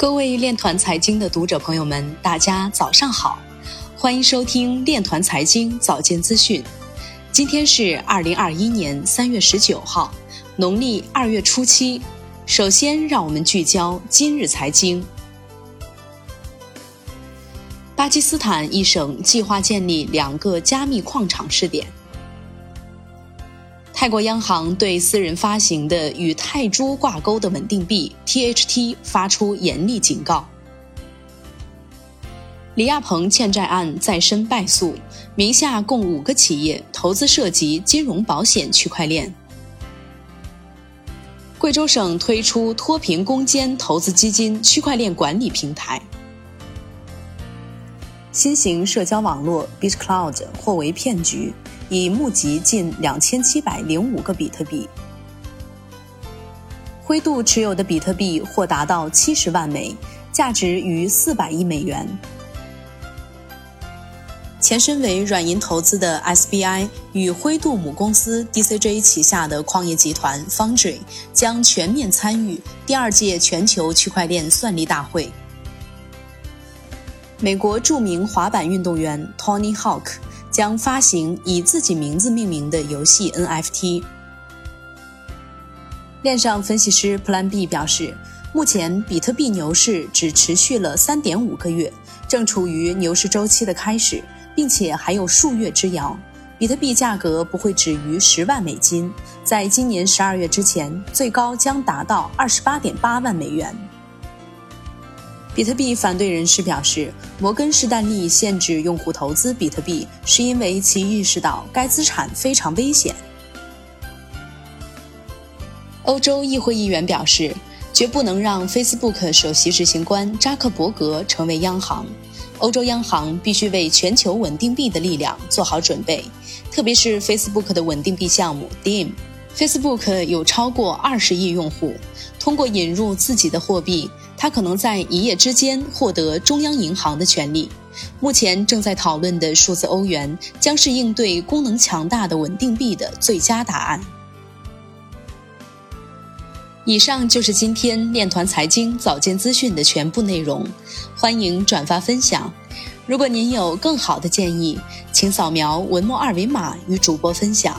各位链团财经的读者朋友们，大家早上好，欢迎收听链团财经早间资讯。今天是二零二一年三月十九号，农历二月初七。首先，让我们聚焦今日财经。巴基斯坦一省计划建立两个加密矿场试点。泰国央行对私人发行的与泰铢挂钩的稳定币 THT 发出严厉警告。李亚鹏欠债案再申败诉，名下共五个企业投资涉及金融、保险、区块链。贵州省推出脱贫攻坚投资基金区块链管理平台。新型社交网络 BitCloud 或为骗局。已募集近两千七百零五个比特币。灰度持有的比特币或达到七十万枚，价值逾四百亿美元。前身为软银投资的 SBI 与灰度母公司 DCJ 旗下的矿业集团 Foundry 将全面参与第二届全球区块链算力大会。美国著名滑板运动员 Tony Hawk。将发行以自己名字命名的游戏 NFT。链上分析师 Plan B 表示，目前比特币牛市只持续了三点五个月，正处于牛市周期的开始，并且还有数月之遥。比特币价格不会止于十万美金，在今年十二月之前，最高将达到二十八点八万美元。比特币反对人士表示，摩根士丹利限制用户投资比特币，是因为其意识到该资产非常危险。欧洲议会议员表示，绝不能让 Facebook 首席执行官扎克伯格成为央行。欧洲央行必须为全球稳定币的力量做好准备，特别是 Facebook 的稳定币项目 Dim。Facebook 有超过二十亿用户，通过引入自己的货币。它可能在一夜之间获得中央银行的权利。目前正在讨论的数字欧元将是应对功能强大的稳定币的最佳答案。以上就是今天链团财经早间资讯的全部内容，欢迎转发分享。如果您有更好的建议，请扫描文末二维码与主播分享。